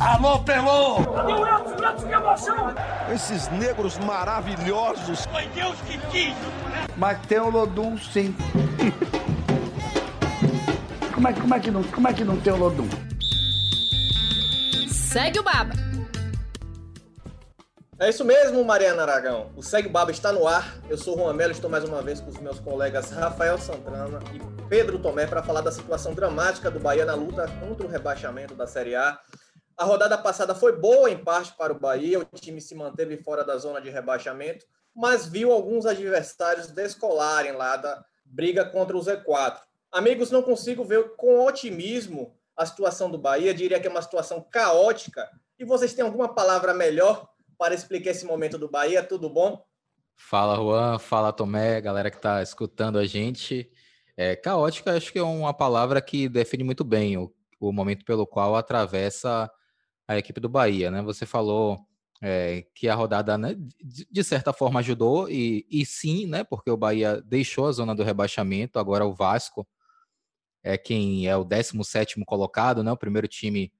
Alô, Pelô! Cadê o Elton? O Elton, que emoção! Esses negros maravilhosos! Foi Deus que quis! Mas tem o Lodum, sim. como, é, como, é que não, como é que não tem o Lodum? Segue o Baba! É isso mesmo, Mariana Aragão. O Segue Baba está no ar. Eu sou o Juan Melo, estou mais uma vez com os meus colegas Rafael Santana e Pedro Tomé para falar da situação dramática do Bahia na luta contra o rebaixamento da Série A. A rodada passada foi boa em parte para o Bahia, o time se manteve fora da zona de rebaixamento, mas viu alguns adversários descolarem lá da briga contra o Z4. Amigos, não consigo ver com otimismo a situação do Bahia, diria que é uma situação caótica. E vocês têm alguma palavra melhor para explicar esse momento do Bahia? Tudo bom? Fala, Juan. Fala, Tomé, galera que está escutando a gente. É, caótica, acho que é uma palavra que define muito bem o, o momento pelo qual atravessa a equipe do Bahia, né? Você falou é, que a rodada, né, de, certa forma, ajudou, e, e sim, né? Porque o Bahia deixou a zona do rebaixamento, agora o Vasco é quem é o 17 colocado, né? O primeiro time,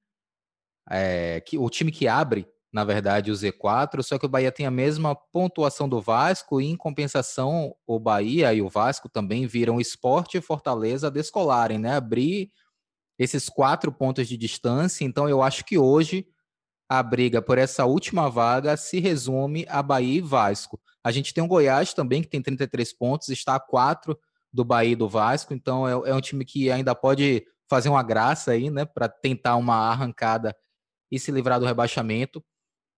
é, que, o time que abre, na verdade, o Z4, só que o Bahia tem a mesma pontuação do Vasco, e em compensação, o Bahia e o Vasco também viram esporte e Fortaleza descolarem, né? Abrir esses quatro pontos de distância. Então, eu acho que hoje a briga por essa última vaga se resume a Bahia e Vasco. A gente tem o Goiás também, que tem 33 pontos, está a quatro do Bahia e do Vasco. Então, é, é um time que ainda pode fazer uma graça aí, né, para tentar uma arrancada e se livrar do rebaixamento.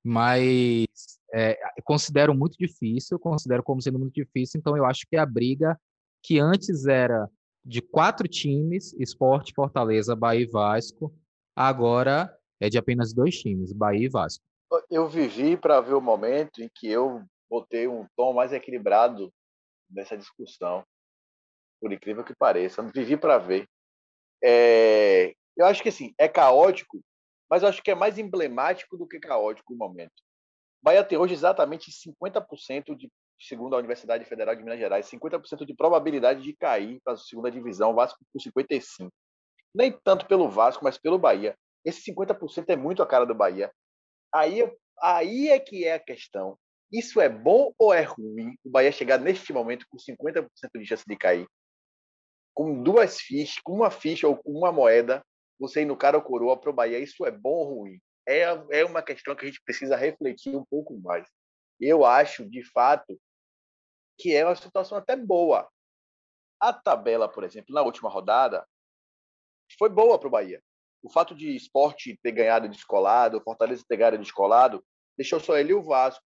Mas é, considero muito difícil, considero como sendo muito difícil. Então, eu acho que a briga que antes era de quatro times, Esporte, Fortaleza, Bahia e Vasco, agora é de apenas dois times, Bahia e Vasco. Eu vivi para ver o momento em que eu botei um tom mais equilibrado nessa discussão, por incrível que pareça. Eu vivi para ver. É... Eu acho que assim, é caótico, mas eu acho que é mais emblemático do que caótico o momento. Bahia tem hoje exatamente 50% de segundo a Universidade Federal de Minas Gerais, 50% de probabilidade de cair para a segunda divisão, o Vasco com 55%. Nem tanto pelo Vasco, mas pelo Bahia. Esse 50% é muito a cara do Bahia. Aí, aí é que é a questão. Isso é bom ou é ruim? O Bahia chegar neste momento com 50% de chance de cair, com duas fichas, com uma ficha ou com uma moeda, você ir no cara ou coroa para o Bahia, isso é bom ou ruim? É, é uma questão que a gente precisa refletir um pouco mais. Eu acho, de fato, que é uma situação até boa. A tabela, por exemplo, na última rodada, foi boa para o Bahia. O fato de esporte ter ganhado descolado, Fortaleza ter ganhado descolado, deixou só ele e o Vasco.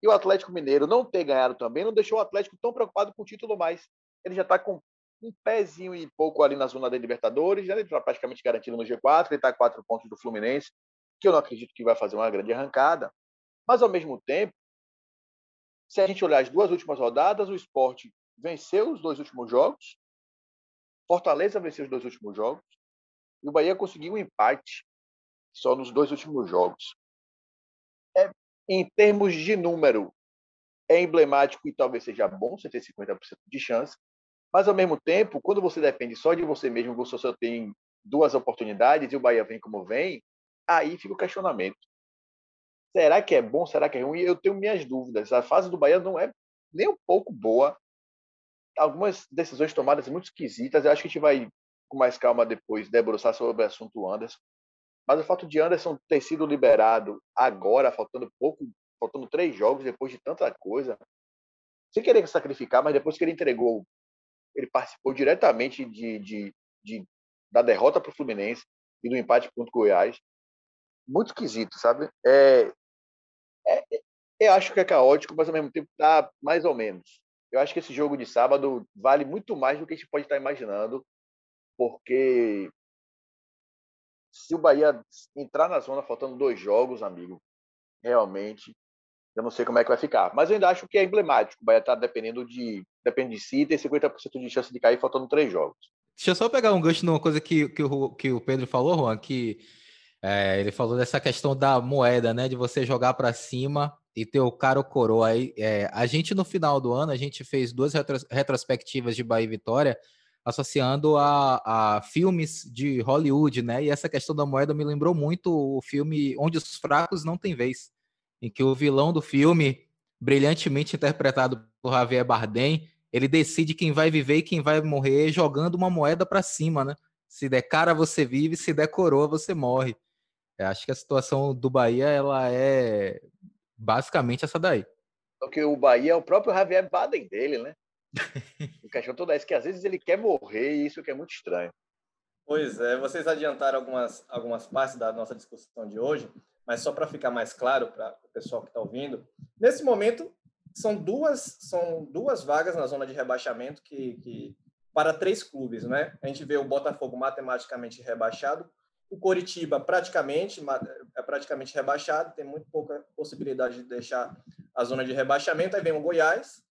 E o Atlético Mineiro não ter ganhado também não deixou o Atlético tão preocupado com o título mais. Ele já está com um pezinho e pouco ali na zona da Libertadores, já ele está praticamente garantido no G4, ele está a quatro pontos do Fluminense, que eu não acredito que vai fazer uma grande arrancada. Mas, ao mesmo tempo, se a gente olhar as duas últimas rodadas, o esporte venceu os dois últimos jogos, Fortaleza venceu os dois últimos jogos, e o Bahia conseguiu um empate só nos dois últimos jogos. É, em termos de número, é emblemático e talvez seja bom você ter 50% de chance, mas ao mesmo tempo, quando você depende só de você mesmo, você só tem duas oportunidades e o Bahia vem como vem, aí fica o questionamento. Será que é bom? Será que é ruim? Eu tenho minhas dúvidas. A fase do Bahia não é nem um pouco boa. Algumas decisões tomadas muito esquisitas. Eu acho que a gente vai, com mais calma, depois debruçar sobre o assunto Anderson. Mas o fato de Anderson ter sido liberado agora, faltando pouco, faltando três jogos, depois de tanta coisa, sem querer sacrificar, mas depois que ele entregou, ele participou diretamente de, de, de da derrota para o Fluminense e do empate contra o Goiás. Muito esquisito, sabe? É, é, eu acho que é caótico, mas ao mesmo tempo tá mais ou menos. Eu acho que esse jogo de sábado vale muito mais do que a gente pode estar imaginando, porque se o Bahia entrar na zona faltando dois jogos, amigo, realmente eu não sei como é que vai ficar. Mas eu ainda acho que é emblemático. O Bahia está dependendo de. Depende de si, tem 50% de chance de cair faltando três jogos. Deixa eu só pegar um gancho numa coisa que, que, o, que o Pedro falou, Juan, que é, ele falou dessa questão da moeda, né? De você jogar para cima e ter o cara ou coroa. Aí, é, a gente, no final do ano, a gente fez duas retros, retrospectivas de Bahia e Vitória. associando a, a filmes de Hollywood, né? E essa questão da moeda me lembrou muito o filme Onde os Fracos Não Têm Vez, em que o vilão do filme, brilhantemente interpretado por Javier Bardem, ele decide quem vai viver e quem vai morrer jogando uma moeda para cima, né? Se der cara, você vive, se der coroa, você morre. Eu acho que a situação do Bahia ela é basicamente essa daí. Porque o Bahia é o próprio Javier Bardem dele, né? o questão toda é que às vezes ele quer morrer e isso que é muito estranho. Pois é, vocês adiantaram algumas, algumas partes da nossa discussão de hoje, mas só para ficar mais claro para o pessoal que está ouvindo, nesse momento são duas, são duas vagas na zona de rebaixamento que, que para três clubes, né? A gente vê o Botafogo matematicamente rebaixado, o Coritiba praticamente é praticamente rebaixado, tem muito pouca possibilidade de deixar a zona de rebaixamento. Aí vem o Goiás,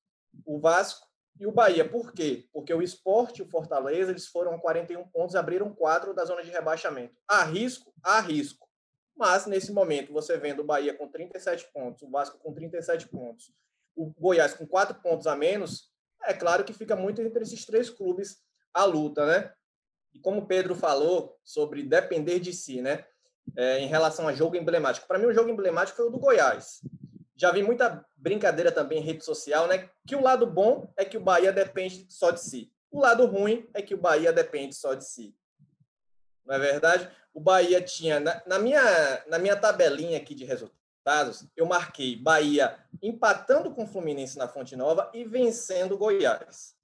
o Vasco e o Bahia. Por quê? Porque o Esporte e o Fortaleza eles foram 41 pontos, abriram quatro da zona de rebaixamento. Há risco? Há risco. Mas, nesse momento, você vendo o Bahia com 37 pontos, o Vasco com 37 pontos, o Goiás com quatro pontos a menos, é claro que fica muito entre esses três clubes a luta, né? E como Pedro falou sobre depender de si, né? É, em relação a jogo emblemático. Para mim, o jogo emblemático foi o do Goiás já vi muita brincadeira também em rede social, né? Que o lado bom é que o Bahia depende só de si. O lado ruim é que o Bahia depende só de si. Não é verdade? O Bahia tinha, na, na minha, na minha tabelinha aqui de resultados, eu marquei Bahia empatando com o Fluminense na Fonte Nova e vencendo o Goiás.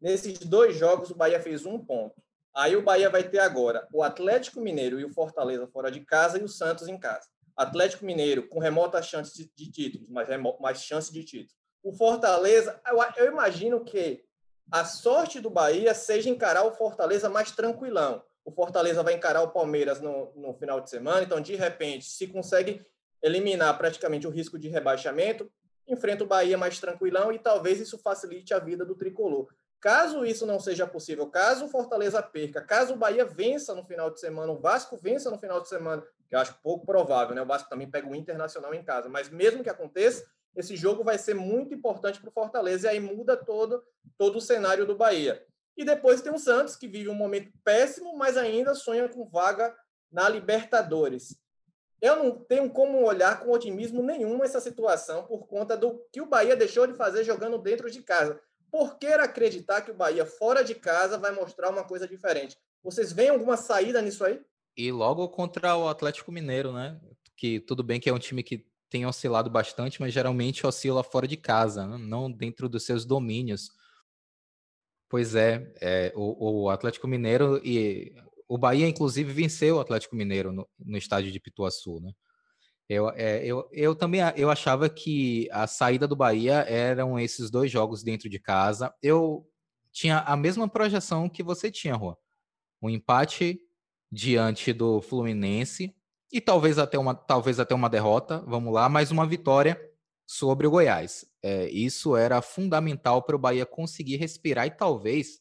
Nesses dois jogos, o Bahia fez um ponto. Aí o Bahia vai ter agora o Atlético Mineiro e o Fortaleza fora de casa e o Santos em casa. Atlético Mineiro com remota chance de, de títulos, mas mais chance de título. O Fortaleza, eu, eu imagino que a sorte do Bahia seja encarar o Fortaleza mais tranquilão. O Fortaleza vai encarar o Palmeiras no, no final de semana, então, de repente, se consegue eliminar praticamente o risco de rebaixamento, enfrenta o Bahia mais tranquilão e talvez isso facilite a vida do tricolor. Caso isso não seja possível, caso o Fortaleza perca, caso o Bahia vença no final de semana, o Vasco vença no final de semana que eu acho pouco provável, né? O Vasco também pega o Internacional em casa, mas mesmo que aconteça, esse jogo vai ser muito importante para o Fortaleza e aí muda todo, todo o cenário do Bahia. E depois tem o Santos, que vive um momento péssimo, mas ainda sonha com vaga na Libertadores. Eu não tenho como olhar com otimismo nenhum essa situação por conta do que o Bahia deixou de fazer jogando dentro de casa. Por que acreditar que o Bahia fora de casa vai mostrar uma coisa diferente? Vocês veem alguma saída nisso aí? E logo contra o Atlético Mineiro, né? Que tudo bem que é um time que tem oscilado bastante, mas geralmente oscila fora de casa, né? não dentro dos seus domínios. Pois é, é o, o, Atlético Mineiro e o Bahia, inclusive, venceu o Atlético Mineiro no, no estádio de Pituaçu, né? Eu, é, eu, eu também eu achava que a saída do Bahia eram esses dois jogos dentro de casa. Eu tinha a mesma projeção que você tinha, Rua. Um empate diante do Fluminense e talvez até uma, talvez até uma derrota, vamos lá, mas uma vitória sobre o Goiás. É, isso era fundamental para o Bahia conseguir respirar e talvez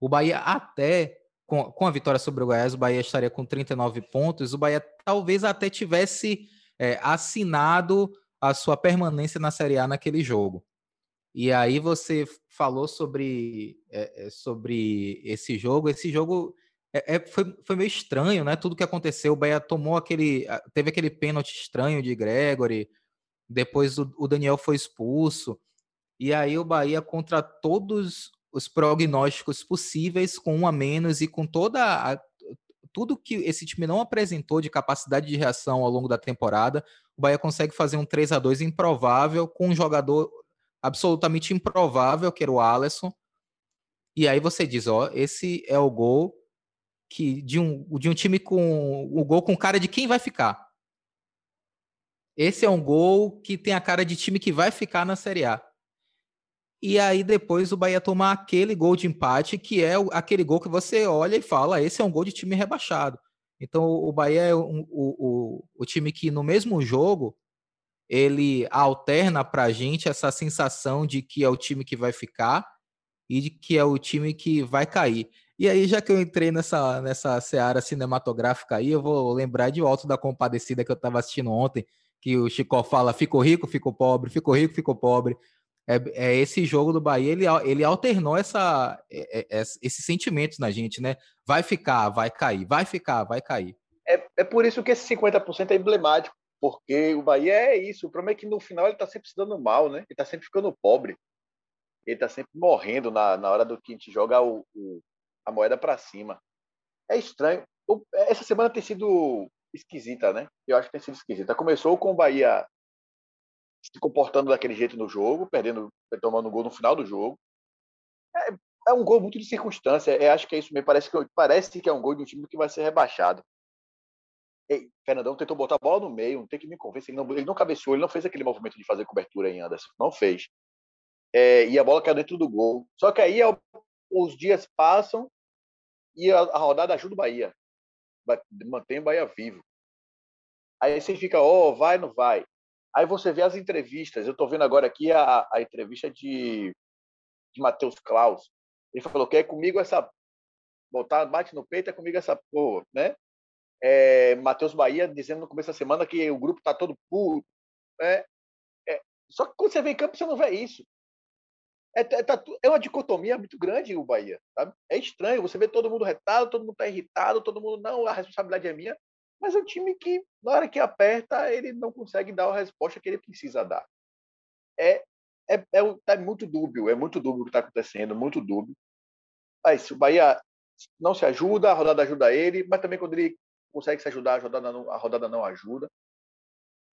o Bahia até com, com a vitória sobre o Goiás, o Bahia estaria com 39 pontos, o Bahia talvez até tivesse é, assinado a sua permanência na Série A naquele jogo. E aí você falou sobre, é, sobre esse jogo. Esse jogo é, é, foi, foi meio estranho, né? Tudo que aconteceu, o Bahia tomou aquele. Teve aquele pênalti estranho de Gregory, depois o, o Daniel foi expulso. E aí o Bahia, contra todos os prognósticos possíveis, com um a menos e com toda a, tudo que esse time não apresentou de capacidade de reação ao longo da temporada, o Bahia consegue fazer um 3 a 2 improvável com um jogador absolutamente improvável, que era o Alisson. E aí você diz, ó, esse é o gol que de um, de um time com o gol com cara de quem vai ficar. Esse é um gol que tem a cara de time que vai ficar na Série A. E aí depois o Bahia toma aquele gol de empate, que é aquele gol que você olha e fala, esse é um gol de time rebaixado. Então o Bahia é um, o, o, o time que no mesmo jogo ele alterna para a gente essa sensação de que é o time que vai ficar e de que é o time que vai cair. E aí, já que eu entrei nessa, nessa seara cinematográfica aí, eu vou lembrar de O Alto da Compadecida que eu estava assistindo ontem, que o Chico fala, ficou rico, ficou pobre, ficou rico, ficou pobre. É, é, esse jogo do Bahia, ele, ele alternou essa, é, é, esses sentimentos na gente, né? Vai ficar, vai cair, vai ficar, vai cair. É, é por isso que esse 50% é emblemático, porque o Bahia é isso. O problema é que no final ele está sempre se dando mal, né? Ele está sempre ficando pobre. Ele está sempre morrendo na, na hora do que a gente joga o, o a moeda para cima. É estranho. Essa semana tem sido esquisita, né? Eu acho que tem sido esquisita. Começou com o Bahia se comportando daquele jeito no jogo, perdendo, tomando um gol no final do jogo. É, é um gol muito de circunstância. Eu acho que é isso mesmo. Parece que, parece que é um gol de um time que vai ser rebaixado. Ei, Fernandão tentou botar a bola no meio, não tem que me convencer. Ele não, ele não cabeceou, ele não fez aquele movimento de fazer cobertura em Anderson. Não fez. É, e a bola caiu dentro do gol. Só que aí os dias passam e a, a rodada ajuda o Bahia. Mantém o Bahia vivo. Aí você fica, ó, oh, vai, não vai. Aí você vê as entrevistas. Eu estou vendo agora aqui a, a entrevista de, de Matheus Klaus. Ele falou que é comigo essa. Botar, bate no peito, é comigo essa porra, né? É, Matheus Bahia dizendo no começo da semana que o grupo está todo puro. Né? É, só que quando você vem em campo, você não vê isso. É, é, tá, é uma dicotomia muito grande o Bahia. Sabe? É estranho. Você vê todo mundo retado, todo mundo está irritado, todo mundo, não, a responsabilidade é minha mas é um time que, na hora que aperta, ele não consegue dar a resposta que ele precisa dar. É, é, é, é muito dúbio, é muito dúbio o que está acontecendo, muito dúbio. Mas o Bahia não se ajuda, a rodada ajuda ele, mas também quando ele consegue se ajudar, a rodada não, a rodada não ajuda.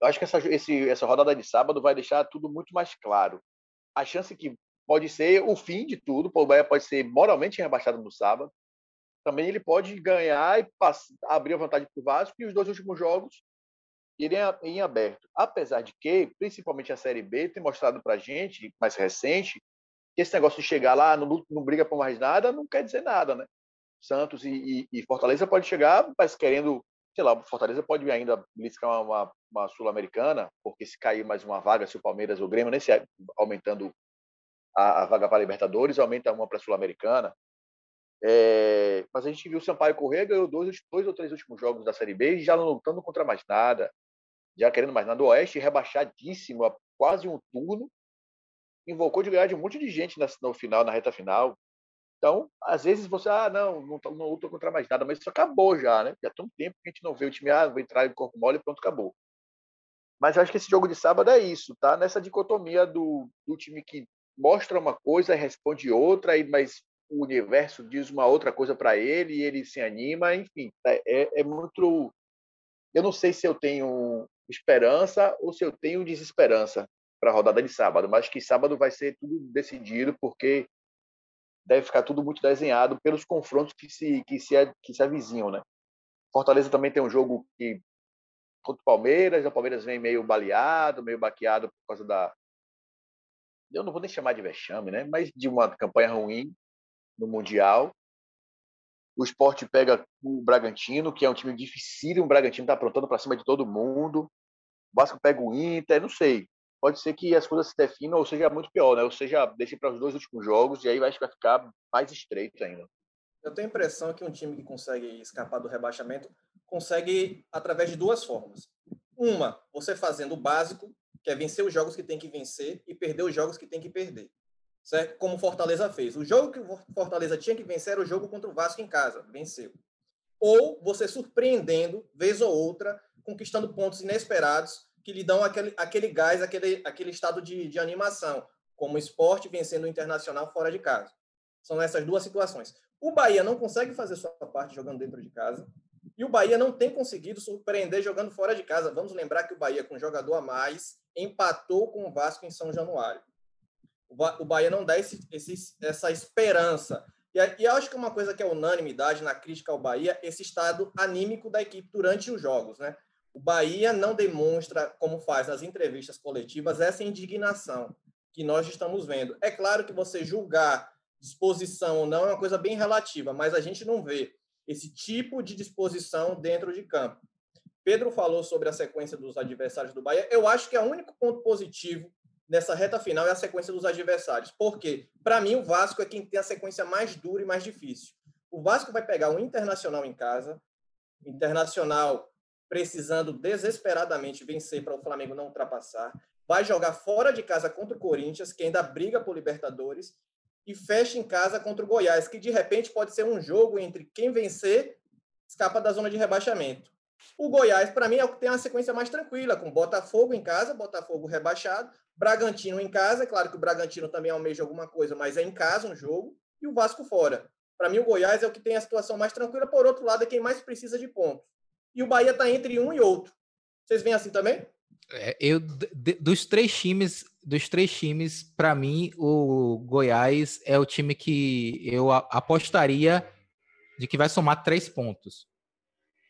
Eu acho que essa, esse, essa rodada de sábado vai deixar tudo muito mais claro. A chance que pode ser o fim de tudo, o Bahia pode ser moralmente rebaixado no sábado, também ele pode ganhar e passar, abrir a vantagem para o Vasco e os dois últimos jogos irem em aberto. Apesar de que, principalmente a Série B, tem mostrado para a gente, mais recente, que esse negócio de chegar lá, não, não briga por mais nada, não quer dizer nada, né? Santos e, e, e Fortaleza pode chegar, mas querendo, sei lá, Fortaleza pode ainda beliscar uma, uma, uma Sul-Americana, porque se cair mais uma vaga, se o Palmeiras ou o Grêmio, nesse aumentando a, a vaga para a Libertadores, aumenta uma para a Sul-Americana. É, mas a gente viu o Sampaio correr, ganhou dois, dois ou três últimos jogos da Série B e já não lutando contra mais nada, já querendo mais nada. O Oeste rebaixadíssimo, a quase um turno, invocou de ganhar de um monte de gente na, no final, na reta final. Então, às vezes você, ah, não, não, não luta contra mais nada, mas isso acabou já, né? Já tem um tempo que a gente não vê o time, ah, vou entrar em corpo mole e pronto, acabou. Mas eu acho que esse jogo de sábado é isso, tá? Nessa dicotomia do, do time que mostra uma coisa responde outra, mas o universo diz uma outra coisa para ele e ele se anima, enfim, é, é, é, muito. Eu não sei se eu tenho esperança ou se eu tenho desesperança para a rodada de sábado, mas que sábado vai ser tudo decidido porque deve ficar tudo muito desenhado pelos confrontos que se que se que se avizinham, né? Fortaleza também tem um jogo que contra o Palmeiras, o Palmeiras vem meio baleado, meio baqueado por causa da eu não vou nem chamar de vexame, né? Mas de uma campanha ruim no Mundial. O esporte pega o Bragantino, que é um time difícil, o Bragantino está aprontando para cima de todo mundo. O Vasco pega o Inter, não sei. Pode ser que as coisas se definam ou seja muito pior, né? Ou seja, deixe para os dois últimos jogos e aí vai ficar mais estreito ainda. Eu tenho a impressão que um time que consegue escapar do rebaixamento consegue através de duas formas. Uma, você fazendo o básico, que é vencer os jogos que tem que vencer e perder os jogos que tem que perder certo? Como Fortaleza fez. O jogo que Fortaleza tinha que vencer era o jogo contra o Vasco em casa, venceu. Ou você surpreendendo, vez ou outra, conquistando pontos inesperados que lhe dão aquele, aquele gás, aquele, aquele estado de, de animação, como o esporte vencendo o Internacional fora de casa. São essas duas situações. O Bahia não consegue fazer sua parte jogando dentro de casa, e o Bahia não tem conseguido surpreender jogando fora de casa. Vamos lembrar que o Bahia, com jogador a mais, empatou com o Vasco em São Januário. O Bahia não dá esse, esse, essa esperança. E, e acho que uma coisa que é unanimidade na crítica ao Bahia, esse estado anímico da equipe durante os jogos, né? O Bahia não demonstra, como faz nas entrevistas coletivas, essa indignação que nós estamos vendo. É claro que você julgar disposição ou não é uma coisa bem relativa, mas a gente não vê esse tipo de disposição dentro de campo. Pedro falou sobre a sequência dos adversários do Bahia. Eu acho que é o único ponto positivo nessa reta final é a sequência dos adversários. Porque, para mim, o Vasco é quem tem a sequência mais dura e mais difícil. O Vasco vai pegar o Internacional em casa, Internacional precisando desesperadamente vencer para o Flamengo não ultrapassar. vai jogar fora de casa contra o Corinthians, que ainda briga por Libertadores, e fecha em casa contra o Goiás, que de repente pode ser um jogo entre quem vencer escapa da zona de rebaixamento. O Goiás, para mim, é o que tem uma sequência mais tranquila, com Botafogo em casa, Botafogo rebaixado, Bragantino em casa, é claro que o Bragantino também almeja alguma coisa, mas é em casa um jogo, e o Vasco fora. Para mim, o Goiás é o que tem a situação mais tranquila, por outro lado, é quem mais precisa de pontos. E o Bahia está entre um e outro. Vocês veem assim também? É, eu dos três times, dos três times, para mim o Goiás é o time que eu apostaria de que vai somar três pontos.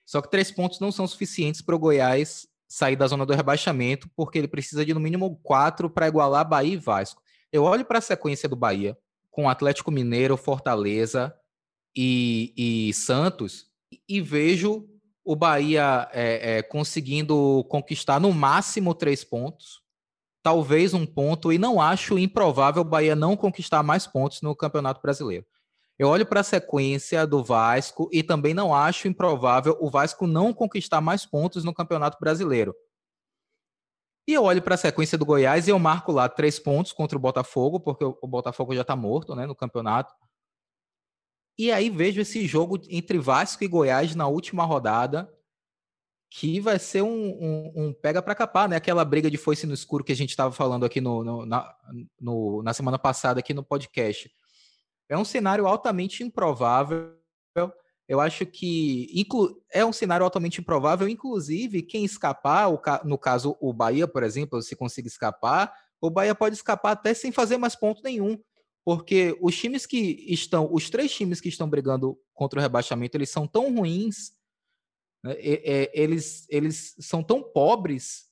Só que três pontos não são suficientes para o Goiás sair da zona do rebaixamento, porque ele precisa de no mínimo quatro para igualar Bahia e Vasco. Eu olho para a sequência do Bahia com Atlético Mineiro, Fortaleza e, e Santos e vejo o Bahia é, é, conseguindo conquistar no máximo três pontos, talvez um ponto, e não acho improvável o Bahia não conquistar mais pontos no Campeonato Brasileiro. Eu olho para a sequência do Vasco e também não acho improvável o Vasco não conquistar mais pontos no Campeonato Brasileiro. E eu olho para a sequência do Goiás e eu marco lá três pontos contra o Botafogo, porque o Botafogo já está morto né, no campeonato. E aí vejo esse jogo entre Vasco e Goiás na última rodada, que vai ser um, um, um pega para capar, né? Aquela briga de foice no escuro que a gente estava falando aqui no, no, na, no, na semana passada aqui no podcast. É um cenário altamente improvável. Eu acho que é um cenário altamente improvável, inclusive quem escapar, no caso o Bahia, por exemplo, se conseguir escapar, o Bahia pode escapar até sem fazer mais ponto nenhum porque os times que estão, os três times que estão brigando contra o rebaixamento, eles são tão ruins, né, eles, eles são tão pobres,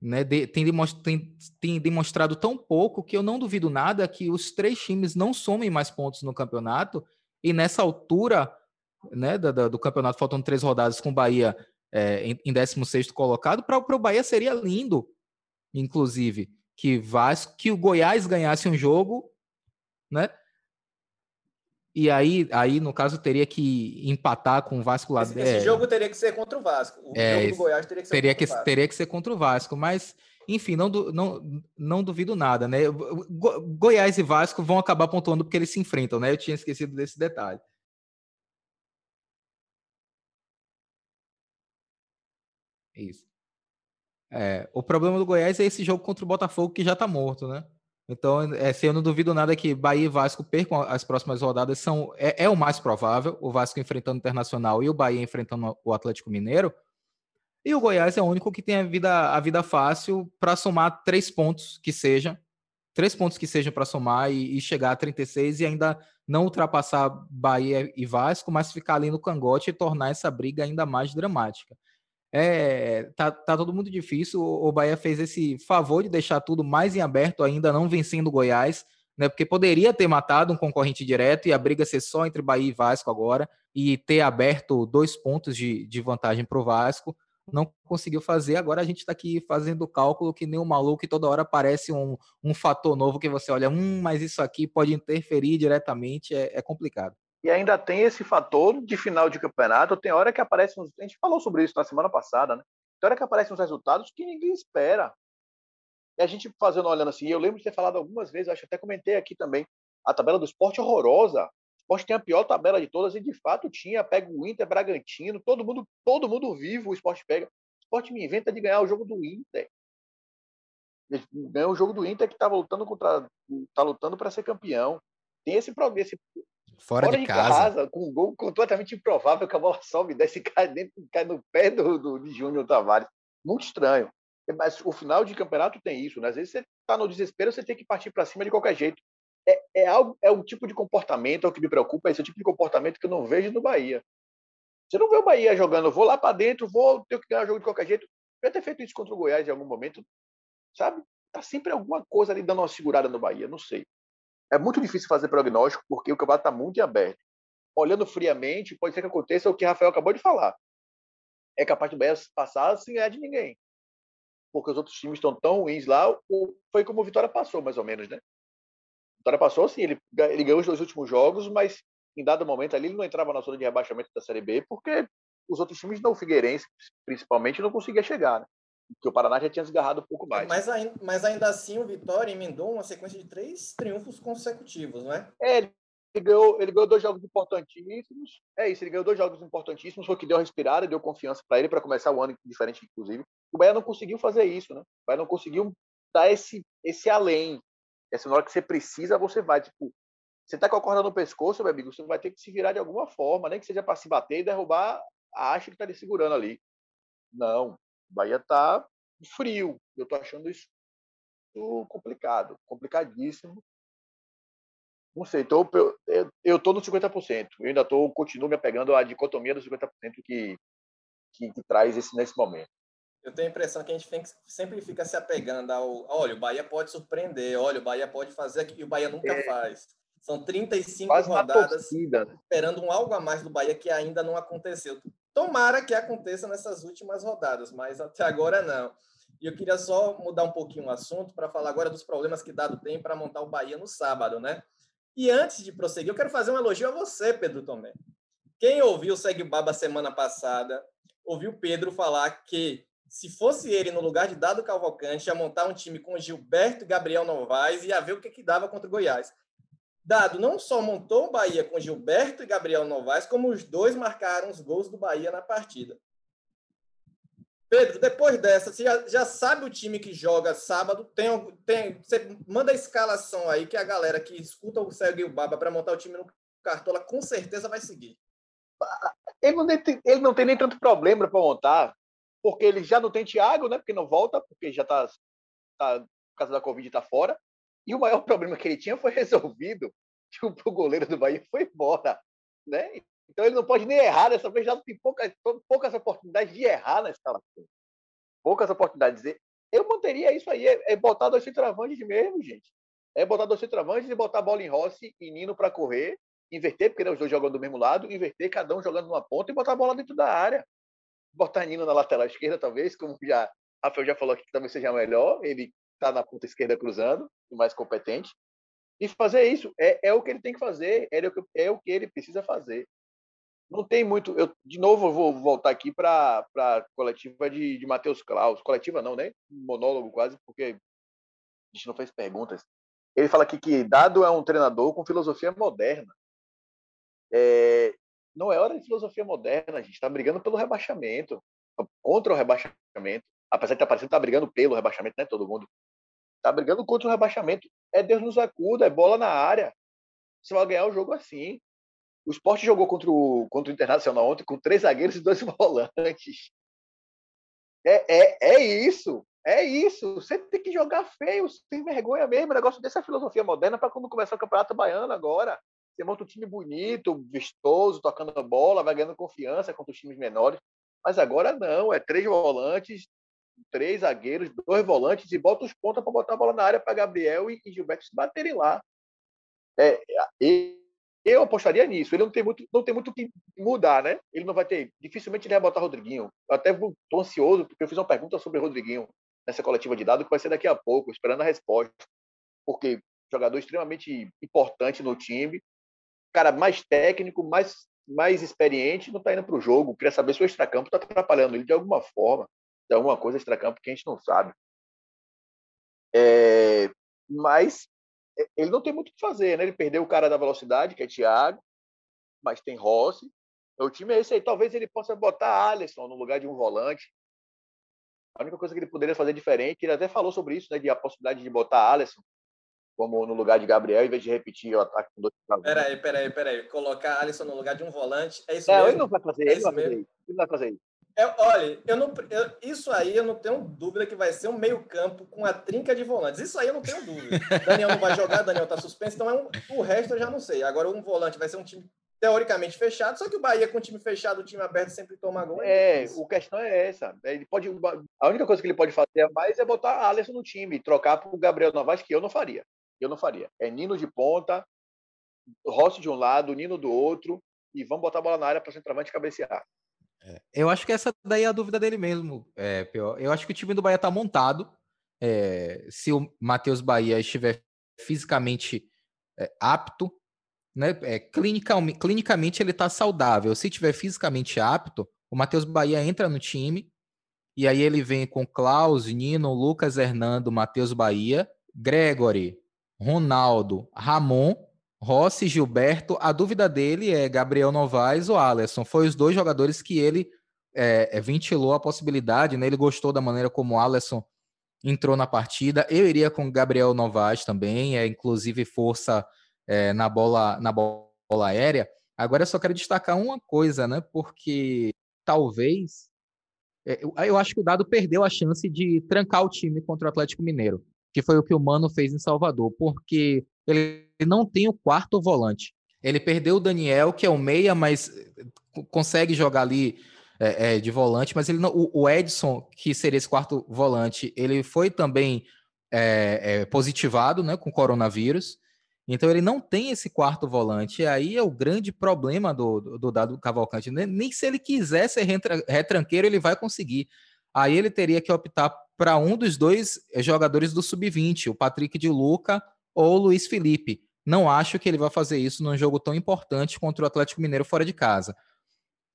né, de, tem, tem, tem, demonstrado tão pouco que eu não duvido nada que os três times não somem mais pontos no campeonato e nessa altura né, do, do campeonato, faltam três rodadas com o Bahia é, em, em 16 colocado, para o Bahia seria lindo, inclusive, que Vasco, que o Goiás ganhasse um jogo né? E aí, aí, no caso, teria que empatar com o Vasco lá. Esse, esse é, jogo teria que ser contra o Vasco. O é, jogo do Goiás teria que ser teria contra que, o Vasco. Teria que ser contra o Vasco, mas, enfim, não, não, não duvido nada, né? Go, Goiás e Vasco vão acabar pontuando porque eles se enfrentam, né? Eu tinha esquecido desse detalhe. Isso. É, o problema do Goiás é esse jogo contra o Botafogo que já tá morto, né? Então, é, assim, eu não duvido nada que Bahia e Vasco percam as próximas rodadas. São, é, é, o mais provável, o Vasco enfrentando o Internacional e o Bahia enfrentando o Atlético Mineiro. E o Goiás é o único que tem a vida, a vida fácil para somar três pontos que seja. Três pontos que sejam para somar e, e, chegar a 36 e ainda não ultrapassar Bahia e Vasco, mas ficar ali no cangote e tornar essa briga ainda mais dramática é, tá, tá todo muito difícil. O Bahia fez esse favor de deixar tudo mais em aberto, ainda não vencendo o Goiás, né? Porque poderia ter matado um concorrente direto e a briga ser só entre Bahia e Vasco agora e ter aberto dois pontos de, de vantagem para o Vasco. Não conseguiu fazer. Agora a gente está aqui fazendo cálculo que nem um maluco e toda hora aparece um, um fator novo que você olha, hum, mas isso aqui pode interferir diretamente, é, é complicado. E ainda tem esse fator de final de campeonato. Tem hora que aparecem. A gente falou sobre isso na semana passada, né? Tem hora que aparecem uns resultados que ninguém espera. E a gente fazendo, olhando assim, eu lembro de ter falado algumas vezes, acho que até comentei aqui também, a tabela do esporte é horrorosa. O esporte tem a pior tabela de todas, e de fato tinha. Pega o Inter, Bragantino, todo mundo, todo mundo vivo, o esporte pega. O esporte me inventa de ganhar o jogo do Inter. Ganhou o jogo do Inter que está lutando contra. tá lutando para ser campeão. Tem esse, esse Fora, Fora de, de casa. casa. com um gol completamente improvável que a bola sobe, desce e cai, dentro, cai no pé do, do, de Júnior Tavares. Muito estranho. Mas o final de campeonato tem isso, né? Às vezes você está no desespero, você tem que partir para cima de qualquer jeito. É, é, algo, é um tipo de comportamento, é o que me preocupa, é esse tipo de comportamento que eu não vejo no Bahia. Você não vê o Bahia jogando, vou lá para dentro, vou ter que ganhar o jogo de qualquer jeito. Eu ter feito isso contra o Goiás em algum momento, sabe? Tá sempre alguma coisa ali dando uma segurada no Bahia, não sei é muito difícil fazer prognóstico porque o campeonato está muito aberto. Olhando friamente, pode ser que aconteça o que o Rafael acabou de falar. É capaz do Bahia passar sem ganhar de ninguém. Porque os outros times estão tão ruins lá. Foi como o Vitória passou, mais ou menos, né? Vitória passou, sim, ele, ele ganhou os dois últimos jogos, mas em dado momento ali ele não entrava na zona de rebaixamento da Série B porque os outros times, não o Figueirense principalmente, não conseguia chegar. Né? Porque o Paraná já tinha desgarrado um pouco mais. Mas ainda, mas ainda assim o Vitória emendou uma sequência de três triunfos consecutivos, não é? É, ele ganhou, ele ganhou dois jogos importantíssimos. É isso, ele ganhou dois jogos importantíssimos, foi o que deu a respirada, deu confiança para ele para começar o ano diferente, inclusive. O Bahia não conseguiu fazer isso, né? O Bahia não conseguiu dar esse, esse além. Essa hora que você precisa, você vai. Tipo, você tá com a corda no pescoço, meu amigo, você vai ter que se virar de alguma forma, nem que seja para se bater e derrubar a haste que tá lhe segurando ali. Não, o Bahia tá frio. Eu tô achando isso complicado, complicadíssimo. Não sei, tô, eu, tô no 50%. Eu ainda tô, continuo me apegando à dicotomia do 50% que, que, que traz esse nesse momento. Eu tenho a impressão que a gente sempre fica se apegando ao. Olha, o Bahia pode surpreender, olha, o Bahia pode fazer aquilo que o Bahia nunca é, faz. São 35 Quase rodadas torcida. Né? esperando um algo a mais do Bahia que ainda não aconteceu. Tomara que aconteça nessas últimas rodadas, mas até agora não. E eu queria só mudar um pouquinho o assunto para falar agora dos problemas que Dado tem para montar o Bahia no sábado, né? E antes de prosseguir, eu quero fazer um elogio a você, Pedro Tomé. Quem ouviu o Segue Baba semana passada, ouviu Pedro falar que se fosse ele no lugar de Dado Cavalcante, ia montar um time com Gilberto e Gabriel Novaes e ia ver o que, que dava contra o Goiás. Dado não só montou o Bahia com Gilberto e Gabriel Novaes, como os dois marcaram os gols do Bahia na partida. Pedro, depois dessa, você já, já sabe o time que joga sábado? Tem, tem, você manda a escalação aí que a galera que escuta o Cego e o Baba para montar o time no Cartola com certeza vai seguir. Ele não tem, ele não tem nem tanto problema para montar, porque ele já não tem Thiago, né? Porque não volta, porque já está tá, por causa da Covid está fora. E o maior problema que ele tinha foi resolvido, que o goleiro do Bahia foi embora, né? Então ele não pode nem errar, dessa vez já tem poucas, poucas oportunidades de errar na escalação. Poucas oportunidades. Eu manteria isso aí, é, é botar dois centroavantes mesmo, gente. É botar dois centroavantes e botar a bola em Rossi e Nino para correr, inverter, porque né, os dois jogam do mesmo lado, inverter, cada um jogando numa ponta e botar a bola dentro da área. Botar Nino na lateral esquerda, talvez, como já Rafael já falou que talvez seja melhor. Ele está na ponta esquerda cruzando, o mais competente. E fazer isso é, é o que ele tem que fazer, é o que, é o que ele precisa fazer. Não tem muito. Eu, de novo, eu vou voltar aqui para a coletiva de, de Matheus Klaus. Coletiva não, né? Monólogo quase, porque a gente não fez perguntas. Ele fala aqui que Dado é um treinador com filosofia moderna. É, não é hora de filosofia moderna, a gente está brigando pelo rebaixamento, contra o rebaixamento. Apesar de estar tá parecendo que está brigando pelo rebaixamento, né? Todo mundo Tá brigando contra o rebaixamento. É Deus nos acuda, é bola na área. Você vai ganhar o jogo assim. O esporte jogou contra o, contra o Internacional ontem com três zagueiros e dois volantes. É, é, é isso. É isso. Você tem que jogar feio, sem vergonha mesmo. O negócio dessa filosofia moderna para quando começar o Campeonato Baiano agora. Você monta um time bonito, vistoso, tocando a bola, vai ganhando confiança contra os times menores. Mas agora não, é três volantes, três zagueiros, dois volantes e bota os pontas para botar a bola na área para Gabriel e, Gilberto se baterem lá. É, eu apostaria nisso. Ele não tem muito, não tem muito que mudar, né? Ele não vai ter, dificilmente ele vai botar Rodriguinho. Eu até estou ansioso porque eu fiz uma pergunta sobre Rodriguinho nessa coletiva de dados que vai ser daqui a pouco, esperando a resposta, porque jogador extremamente importante no time, cara mais técnico, mais mais experiente, não está indo para o jogo. Queria saber se o extracampo está atrapalhando ele de alguma forma de alguma coisa extracampo que a gente não sabe. É, mas ele não tem muito o que fazer, né? Ele perdeu o cara da velocidade, que é Thiago, mas tem Rossi. O time é esse aí. Talvez ele possa botar Alisson no lugar de um volante. A única coisa que ele poderia fazer diferente, ele até falou sobre isso, né? De a possibilidade de botar Alisson como no lugar de Gabriel, em vez de repetir o ataque com dois Peraí, peraí, peraí. Colocar Alisson no lugar de um volante, é isso não, mesmo? Ele não vai fazer, é ele, vai fazer isso. ele não vai fazer isso. É, olha, eu não, eu, isso aí eu não tenho dúvida que vai ser um meio-campo com a trinca de volantes. Isso aí eu não tenho dúvida. Daniel não vai jogar, Daniel tá suspenso, então é um, o resto eu já não sei. Agora, um volante vai ser um time teoricamente fechado, só que o Bahia com o time fechado, o time aberto sempre toma gol. É, é o questão é essa. Ele pode, a única coisa que ele pode fazer mais é botar Alisson no time, trocar para o Gabriel Novaes, que eu não faria. Eu não faria. É Nino de ponta, Rossi de um lado, Nino do outro, e vamos botar a bola na área para o centroavante cabecear. É, eu acho que essa daí é a dúvida dele mesmo, é. Eu acho que o time do Bahia está montado. É, se o Matheus Bahia estiver fisicamente é, apto, né, é, clinicamente ele está saudável. Se estiver fisicamente apto, o Matheus Bahia entra no time E aí ele vem com Klaus, Nino, Lucas Hernando, Matheus Bahia, Gregory, Ronaldo, Ramon, Rossi, Gilberto. A dúvida dele é Gabriel Novaes ou Alisson. Foi os dois jogadores que ele é, é, ventilou a possibilidade, né? Ele gostou da maneira como o Alisson entrou na partida. Eu iria com Gabriel Novaes também, é inclusive força é, na bola na bola aérea. Agora eu só quero destacar uma coisa, né? Porque talvez é, eu, eu acho que o Dado perdeu a chance de trancar o time contra o Atlético Mineiro, que foi o que o Mano fez em Salvador, porque ele não tem o quarto volante. Ele perdeu o Daniel, que é o meia, mas eh, consegue jogar ali é, é, de volante, mas ele não, o, o, Edson, que seria esse quarto volante, ele foi também é, positivado né, com coronavírus. Então ele não tem esse quarto volante. E aí é o grande problema do, do, do Dado Cavalcante. Nem se ele quiser ser retranqueiro, ele vai conseguir. Aí ele teria que optar para um dos dois jogadores do Sub-20, o Patrick de Luca ou Luiz Felipe. Não acho que ele vai fazer isso num jogo tão importante contra o Atlético Mineiro fora de casa.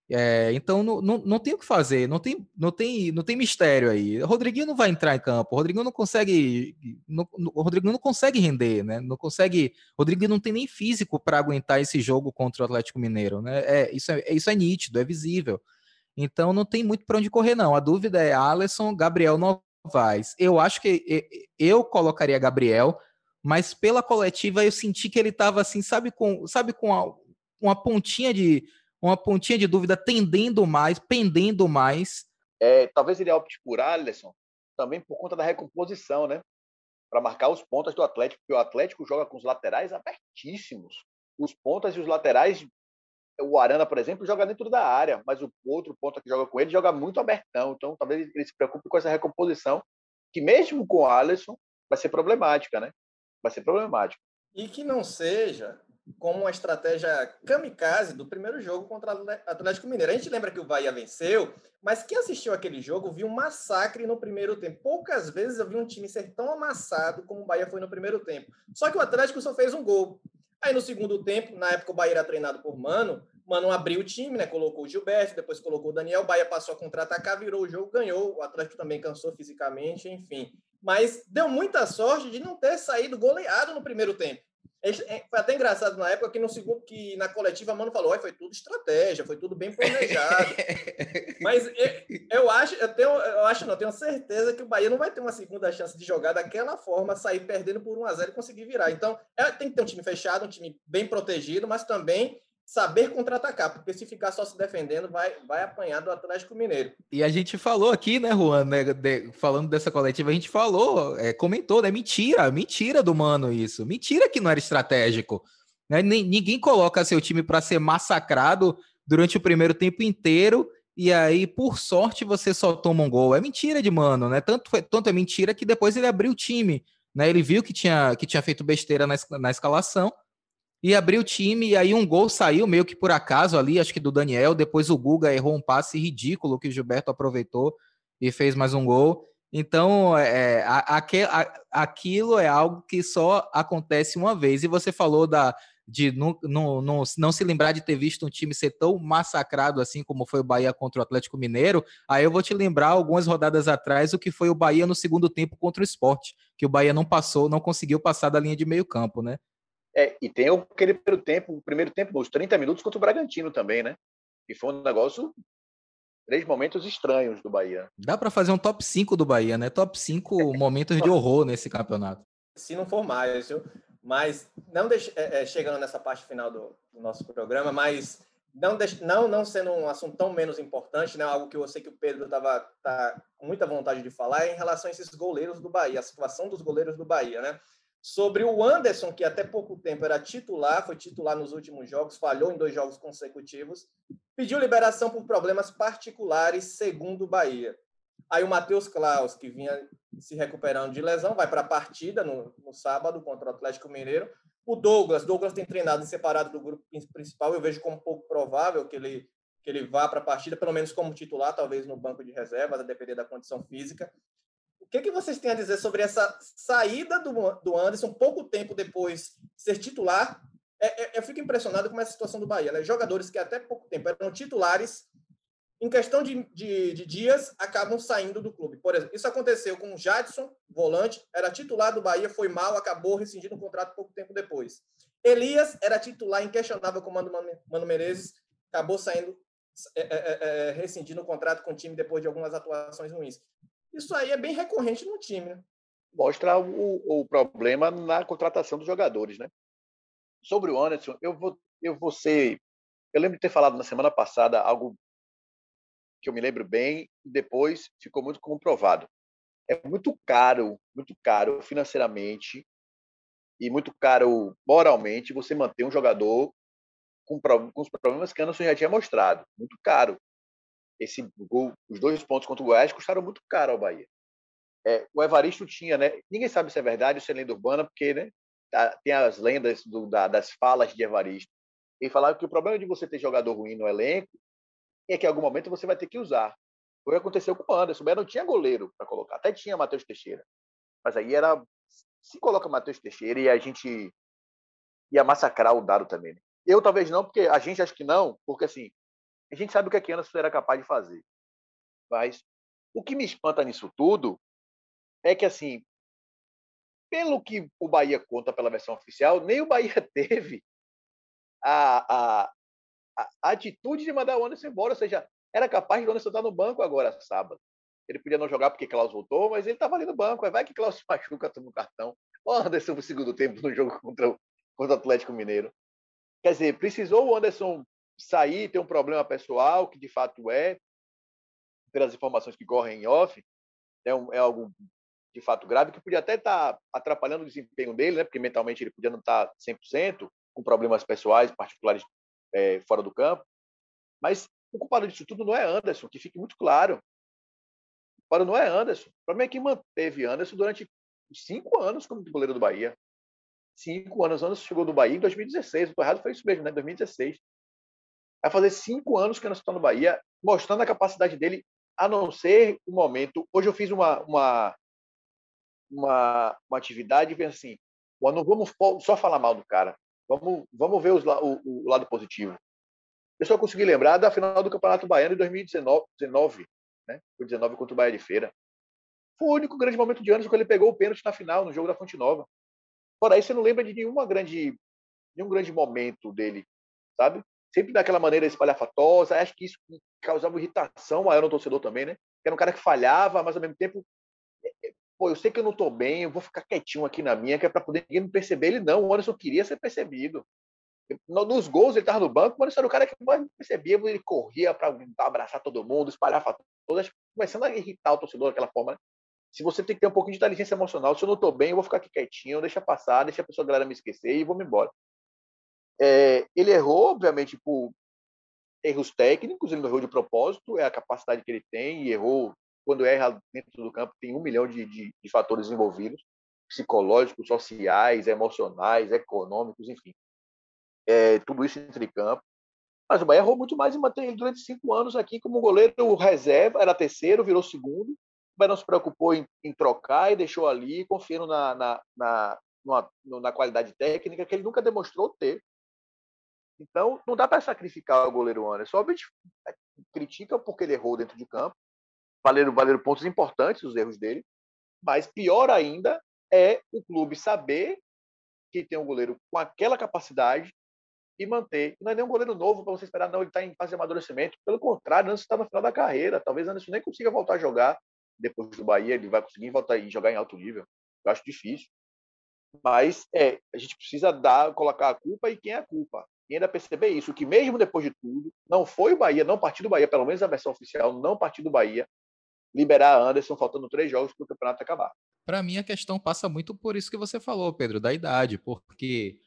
É, então não, não, não tem o que fazer, não tem, não, tem, não tem mistério aí. O Rodriguinho não vai entrar em campo, o Rodriguinho não consegue. Não, Rodriguinho não consegue render, né? Não consegue. O Rodriguinho não tem nem físico para aguentar esse jogo contra o Atlético Mineiro. Né? É, isso, é, isso é nítido, é visível. Então não tem muito para onde correr, não. A dúvida é Alisson, Gabriel Novaes. Eu acho que eu colocaria Gabriel, mas pela coletiva eu senti que ele estava assim, sabe, com, sabe, com a, uma pontinha de uma pontinha de dúvida tendendo mais, pendendo mais. É, talvez ele opte por Alisson também por conta da recomposição, né? Para marcar os pontas do Atlético, porque o Atlético joga com os laterais abertíssimos. Os pontas e os laterais, o Arana, por exemplo, joga dentro da área, mas o outro ponta que joga com ele joga muito abertão. Então, talvez ele se preocupe com essa recomposição, que mesmo com o Alisson vai ser problemática, né? Vai ser problemática. E que não seja como uma estratégia kamikaze do primeiro jogo contra o Atlético Mineiro. A gente lembra que o Bahia venceu, mas quem assistiu aquele jogo viu um massacre no primeiro tempo. Poucas vezes eu vi um time ser tão amassado como o Bahia foi no primeiro tempo. Só que o Atlético só fez um gol. Aí no segundo tempo, na época o Bahia era treinado por Mano, Mano abriu o time, né? Colocou o Gilberto, depois colocou o Daniel, o Bahia passou a contra-atacar, virou o jogo, ganhou. O Atlético também cansou fisicamente, enfim. Mas deu muita sorte de não ter saído goleado no primeiro tempo. É, foi até engraçado na época que no segundo que na coletiva a Mano falou, foi tudo estratégia, foi tudo bem planejado. Mas eu, eu, acho, eu tenho, eu acho não, tenho certeza que o Bahia não vai ter uma segunda chance de jogar daquela forma, sair perdendo por 1 a 0 e conseguir virar. Então, é, tem que ter um time fechado, um time bem protegido, mas também saber contra-atacar, porque se ficar só se defendendo, vai, vai apanhar do Atlético Mineiro. E a gente falou aqui, né, Juan, né, de, falando dessa coletiva, a gente falou, é, comentou, né, mentira, mentira do Mano isso, mentira que não era estratégico. Né? Ninguém coloca seu time para ser massacrado durante o primeiro tempo inteiro e aí, por sorte, você só toma um gol. É mentira de Mano, né? Tanto, foi, tanto é mentira que depois ele abriu o time, né? Ele viu que tinha, que tinha feito besteira na, na escalação e abriu o time, e aí um gol saiu meio que por acaso ali, acho que do Daniel, depois o Guga errou um passe ridículo que o Gilberto aproveitou e fez mais um gol. Então, é, é a, a, aquilo é algo que só acontece uma vez. E você falou da, de não, não, não, não se lembrar de ter visto um time ser tão massacrado assim como foi o Bahia contra o Atlético Mineiro. Aí eu vou te lembrar algumas rodadas atrás o que foi o Bahia no segundo tempo contra o esporte, que o Bahia não passou, não conseguiu passar da linha de meio campo, né? É, e tem aquele primeiro tempo, o primeiro tempo, os 30 minutos contra o Bragantino também, né? E foi um negócio três momentos estranhos do Bahia. Dá para fazer um top 5 do Bahia, né? Top 5 momentos de horror nesse campeonato. Se não for mais, viu? Mas não deixe, é, é, chegando nessa parte final do, do nosso programa, mas não, deixe, não, não sendo um assunto tão menos importante, né? Algo que eu sei que o Pedro estava tá com muita vontade de falar é em relação a esses goleiros do Bahia, a situação dos goleiros do Bahia, né? Sobre o Anderson, que até pouco tempo era titular, foi titular nos últimos jogos, falhou em dois jogos consecutivos, pediu liberação por problemas particulares, segundo o Bahia. Aí o Matheus Klaus, que vinha se recuperando de lesão, vai para a partida no, no, sábado contra o Atlético Mineiro. O Douglas, Douglas tem treinado separado do grupo principal, eu vejo como pouco provável que ele, que ele vá para a partida, pelo menos como titular, talvez no banco de reservas, a depender da condição física que, que vocês têm a dizer sobre essa saída do, do Anderson pouco tempo depois de ser titular? É, é, eu fico impressionado com essa situação do Bahia. Né? Jogadores que até pouco tempo eram titulares em questão de, de, de, dias, acabam saindo do clube. Por exemplo, isso aconteceu com o Jadson, volante, era titular do Bahia, foi mal, acabou rescindindo o contrato pouco tempo depois. Elias era titular inquestionável com o Mano, Mano Menezes, acabou saindo, é, é, é, é, rescindindo o contrato com o time depois de algumas atuações ruins. Isso aí é bem recorrente no time, né? Mostra o, o problema na contratação dos jogadores, né? Sobre o Anderson, eu vou, eu vou ser. Eu lembro de ter falado na semana passada algo que eu me lembro bem, e depois ficou muito comprovado. É muito caro, muito caro financeiramente e muito caro moralmente você manter um jogador com, com os problemas que Anderson já tinha mostrado. Muito caro. Esse gol, os dois pontos contra o Goiás custaram muito caro ao Bahia. É, o Evaristo tinha, né? Ninguém sabe se é verdade ou se é lenda urbana, porque né, tá, tem as lendas do, da, das falas de Evaristo. Ele falava que o problema de você ter jogador ruim no elenco é que em algum momento você vai ter que usar. Foi o que aconteceu com o Anderson. O não tinha goleiro para colocar, até tinha Matheus Teixeira. Mas aí era. Se coloca Matheus Teixeira e a gente ia massacrar o dado também. Né? Eu talvez não, porque a gente acha que não, porque assim, a gente sabe o que a que Anderson era capaz de fazer. Mas o que me espanta nisso tudo é que, assim, pelo que o Bahia conta pela versão oficial, nem o Bahia teve a, a, a, atitude de mandar o Anderson embora, ou seja, era capaz de o Anderson estar no banco agora, sábado. Ele podia não jogar porque Klaus voltou, mas ele estava ali no banco. Vai que Klaus se machuca, toma o cartão. O Anderson no segundo tempo no jogo contra, contra o Atlético Mineiro. Quer dizer, precisou o Anderson sair, ter um problema pessoal, que de fato é, pelas informações que correm em off, é, um, é algo de fato grave, que podia até estar tá atrapalhando o desempenho dele, né? porque mentalmente ele podia não estar tá 100%, com problemas pessoais, particulares é, fora do campo. Mas o culpado disso tudo não é Anderson, que fique muito claro. Culpado não é Anderson. O problema é que manteve Anderson durante cinco anos como goleiro do Bahia. Cinco anos. Anderson chegou do Bahia em 2016. O errado foi isso mesmo, né? 2016. Vai fazer cinco anos que Anderson está no Bahia, mostrando a capacidade dele, a não ser o momento. Hoje eu fiz uma, uma, uma, uma atividade e pensei assim: não vamos só falar mal do cara. Vamos, vamos ver os, o, o, lado positivo. Eu só consegui lembrar da final do Campeonato Baiano de 2019, 19, né? Foi 19 contra o Bahia de Feira. Foi o único grande momento de anos que ele pegou o pênalti na final, no jogo da Fonte Nova. Fora isso, você não lembra de nenhuma grande, nenhum grande momento dele, sabe? Sempre daquela maneira espalhafatosa. Acho que isso causava irritação no torcedor também, né? Era um cara que falhava, mas ao mesmo tempo pô, eu sei que eu não estou bem, eu vou ficar quietinho aqui na minha, que é para poder ninguém me perceber. Ele não, o Anderson queria ser percebido. Nos gols ele estava no banco, o Anderson era o cara que mais percebia, ele corria para abraçar todo mundo, espalhar todas, começando a irritar o torcedor daquela forma. Né? Se você tem que ter um pouquinho de inteligência emocional, se eu não estou bem, eu vou ficar aqui quietinho, deixa passar, deixa a pessoa a galera me esquecer e vou me embora. É, ele errou, obviamente, por erros técnicos, ele não errou de propósito, é a capacidade que ele tem e errou quando erra dentro do campo, tem um milhão de, de, de fatores envolvidos, psicológicos, sociais, emocionais, econômicos, enfim. É, tudo isso entre campo. Mas o Bahia errou muito mais e mantém ele durante cinco anos aqui como goleiro reserva, era terceiro, virou segundo. O Bahia não se preocupou em, em trocar e deixou ali, confiando na, na, na, numa, na qualidade técnica que ele nunca demonstrou ter. Então, não dá para sacrificar o goleiro Anderson. Obviamente, critica porque ele errou dentro de campo, valeram, valeram pontos importantes os erros dele, mas pior ainda é o clube saber que tem um goleiro com aquela capacidade e manter. Não é nem um goleiro novo para você esperar, não, ele está em fase de amadurecimento. Pelo contrário, Anderson está no final da carreira. Talvez Anderson nem consiga voltar a jogar depois do Bahia, ele vai conseguir voltar e jogar em alto nível. Eu acho difícil. Mas é, a gente precisa dar, colocar a culpa e quem é a culpa. Ainda perceber isso, que mesmo depois de tudo, não foi o Bahia, não partiu do Bahia, pelo menos a versão oficial, não partiu do Bahia, liberar Anderson faltando três jogos para o campeonato acabar. Para mim, a questão passa muito por isso que você falou, Pedro, da idade, porque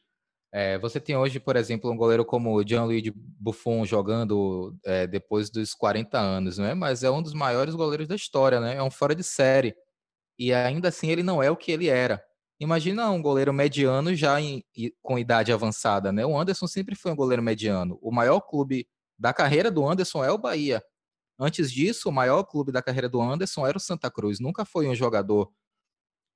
é, você tem hoje, por exemplo, um goleiro como o Gianluigi Buffon jogando é, depois dos 40 anos, né? mas é um dos maiores goleiros da história, né? é um fora de série. E ainda assim ele não é o que ele era. Imagina um goleiro mediano já em, com idade avançada, né? O Anderson sempre foi um goleiro mediano. O maior clube da carreira do Anderson é o Bahia. Antes disso, o maior clube da carreira do Anderson era o Santa Cruz. Nunca foi um jogador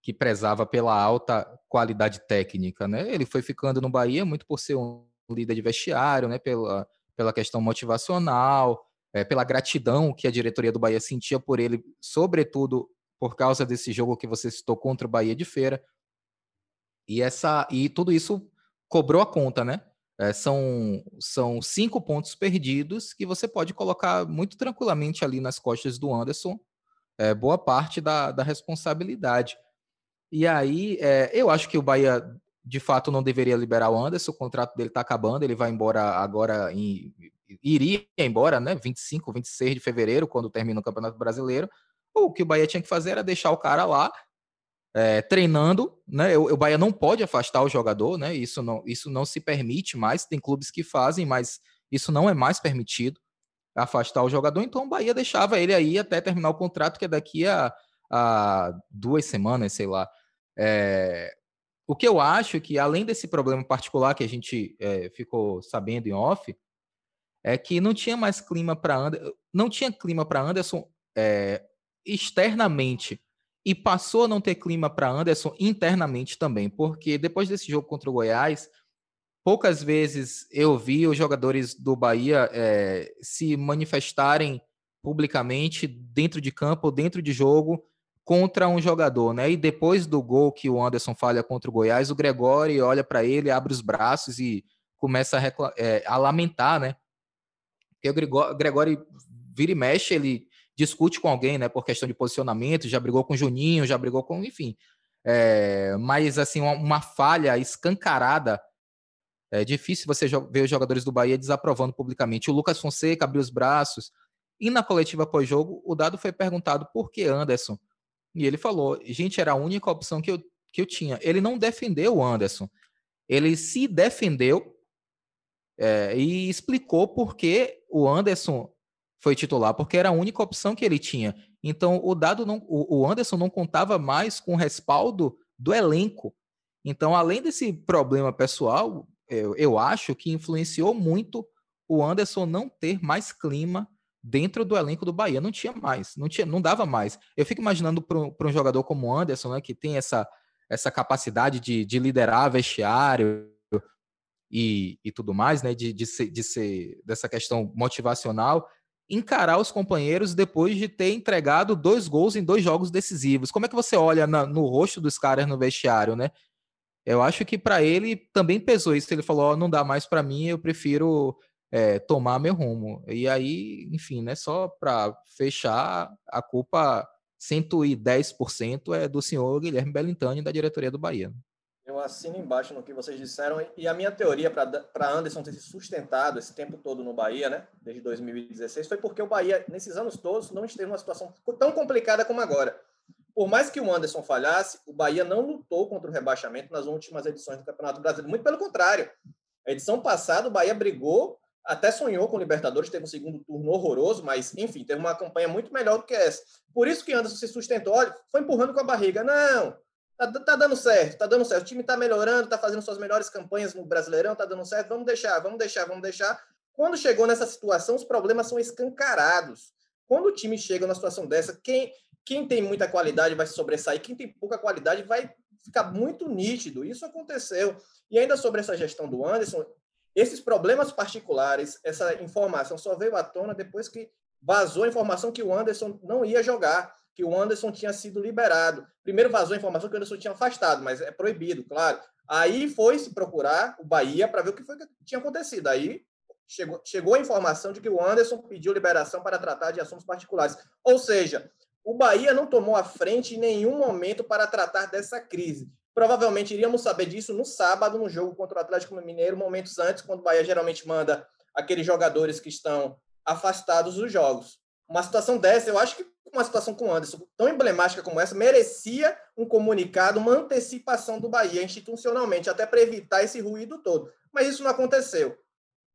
que prezava pela alta qualidade técnica, né? Ele foi ficando no Bahia muito por ser um líder de vestiário, né? Pela, pela questão motivacional. é, pela gratidão que a diretoria do Bahia sentia por ele, sobretudo por causa desse jogo que você citou contra o Bahia de Feira. E essa e tudo isso cobrou a conta, né? É, são, são cinco pontos perdidos que você pode colocar muito tranquilamente ali nas costas do Anderson, é, boa parte da, da responsabilidade. E aí, é, eu acho que o Bahia de fato não deveria liberar o Anderson, o contrato dele está acabando, ele vai embora agora em iria embora, né, 25, 26 de fevereiro, quando termina o Campeonato Brasileiro. O que o Bahia tinha que fazer era deixar o cara lá é, treinando, né? O, o Bahia não pode afastar o jogador, né? Isso não, isso não se permite mais. Tem clubes que fazem, mas isso não é mais permitido afastar o jogador. Então o Bahia deixava ele aí até terminar o contrato, que é daqui a, a duas semanas, sei lá. É, o que eu acho que, além desse problema particular que a gente é, ficou sabendo em off, é que não tinha mais clima para Anderson, não tinha clima para Anderson é, externamente e passou a não ter clima para Anderson internamente também, porque depois desse jogo contra o Goiás, poucas vezes eu vi os jogadores do Bahia é, se manifestarem publicamente dentro de campo, dentro de jogo, contra um jogador, né? E depois do gol que o Anderson falha contra o Goiás, o Gregório olha para ele, abre os braços e começa a, é, a lamentar, né? Porque o Gregório vira e mexe, ele discute com alguém, né, por questão de posicionamento, já brigou com o Juninho, já brigou com, enfim. É, mas, assim, uma, uma, falha escancarada, é difícil você ver os jogadores do Bahia desaprovando publicamente. O Lucas Fonseca abriu os braços, e na coletiva pós-jogo, o Dado foi perguntado por que Anderson, e ele falou, gente, era a única opção que eu, que eu tinha. Ele não defendeu o Anderson, ele se defendeu é, e explicou por que o Anderson foi titular, porque era a única opção que ele tinha. Então, o dado não, o Anderson não contava mais com o respaldo do elenco. Então, além desse problema pessoal, eu, eu acho que influenciou muito o Anderson não ter mais clima dentro do elenco do Bahia. Não tinha mais, não, tinha, não dava mais. Eu fico imaginando para um, um jogador como o Anderson, né, que tem essa, essa capacidade de, de liderar vestiário e, e tudo mais, né, de, de, ser, de ser dessa questão motivacional, encarar os companheiros depois de ter entregado dois gols em dois jogos decisivos. Como é que você olha na, no rosto dos caras no vestiário, né? Eu acho que para ele também pesou isso. Ele falou: oh, não dá mais para mim, eu prefiro é, tomar meu rumo. E aí, enfim, né? Só para fechar, a culpa 110% é do senhor Guilherme Bellintani da diretoria do Bahia. Eu assino embaixo no que vocês disseram. E a minha teoria para Anderson ter se sustentado esse tempo todo no Bahia, né, desde 2016, foi porque o Bahia, nesses anos todos, não esteve numa situação tão complicada como agora. Por mais que o Anderson falhasse, o Bahia não lutou contra o rebaixamento nas últimas edições do Campeonato Brasileiro. Muito pelo contrário. A edição passada, o Bahia brigou, até sonhou com o Libertadores, teve um segundo turno horroroso, mas, enfim, teve uma campanha muito melhor do que essa. Por isso que Anderson se sustentou. Olha, foi empurrando com a barriga. Não, Tá, tá, dando certo, tá dando certo. O time tá melhorando, tá fazendo suas melhores campanhas no Brasileirão, tá dando certo. Vamos deixar, vamos deixar, vamos deixar. Quando chegou nessa situação, os problemas são escancarados. Quando o time chega numa situação dessa, quem, quem tem muita qualidade vai se sobressair, quem tem pouca qualidade vai ficar muito nítido. Isso aconteceu. E ainda sobre essa gestão do Anderson, esses problemas particulares, essa informação só veio à tona depois que vazou a informação que o Anderson não ia jogar que o Anderson tinha sido liberado. Primeiro vazou a informação que o Anderson tinha afastado, mas é proibido, claro. Aí foi se procurar o Bahia para ver o que foi que tinha acontecido. Aí chegou, chegou a informação de que o Anderson pediu liberação para tratar de assuntos particulares. Ou seja, o Bahia não tomou a frente em nenhum momento para tratar dessa crise. Provavelmente iríamos saber disso no sábado, no jogo contra o Atlético Mineiro, momentos antes, quando o Bahia geralmente manda aqueles jogadores que estão afastados dos jogos. Uma situação dessa, eu acho que uma situação com o Anderson tão emblemática como essa merecia um comunicado, uma antecipação do Bahia institucionalmente, até para evitar esse ruído todo. Mas isso não aconteceu.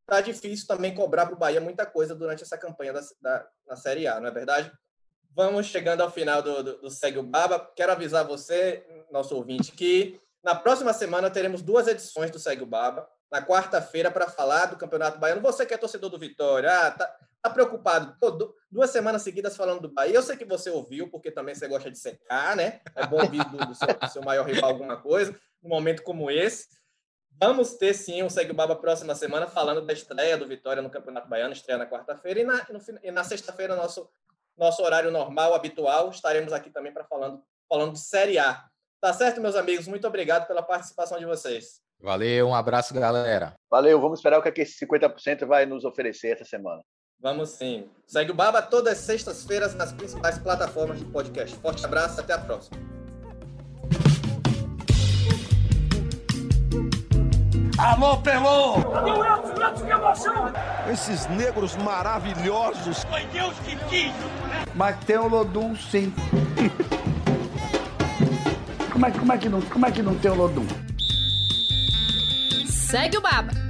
Tá difícil também cobrar para o Bahia muita coisa durante essa campanha da, da, na Série A, não é verdade? Vamos chegando ao final do, do, do Segue o Baba. Quero avisar você, nosso ouvinte, que na próxima semana teremos duas edições do Segue o Baba. Na quarta-feira, para falar do Campeonato Baiano. Você que é torcedor do Vitória, ah, tá, tá preocupado. Pô, duas semanas seguidas falando do Bahia. Eu sei que você ouviu, porque também você gosta de secar, né? É bom ouvir do, do, seu, do seu maior rival alguma coisa, num momento como esse. Vamos ter sim um Segue o Baba próxima semana falando da estreia do Vitória no Campeonato Baiano, estreia na quarta-feira e na, na sexta-feira, nosso, nosso horário normal, habitual, estaremos aqui também para falando, falando de Série A. Tá certo, meus amigos? Muito obrigado pela participação de vocês. Valeu, um abraço, galera. Valeu, vamos esperar o que, é esse 50% vai nos oferecer essa semana. Vamos sim. Segue o Baba todas as sextas-feiras nas principais plataformas de podcast. Forte abraço, até a próxima. Alô, Pelô! Meu Elton, Elton, que emoção! Esses negros maravilhosos. Foi Deus que quis! Mas tem o Lodum, sim. como, é, como, é que não, como é que não tem o Lodum? Segue o Baba.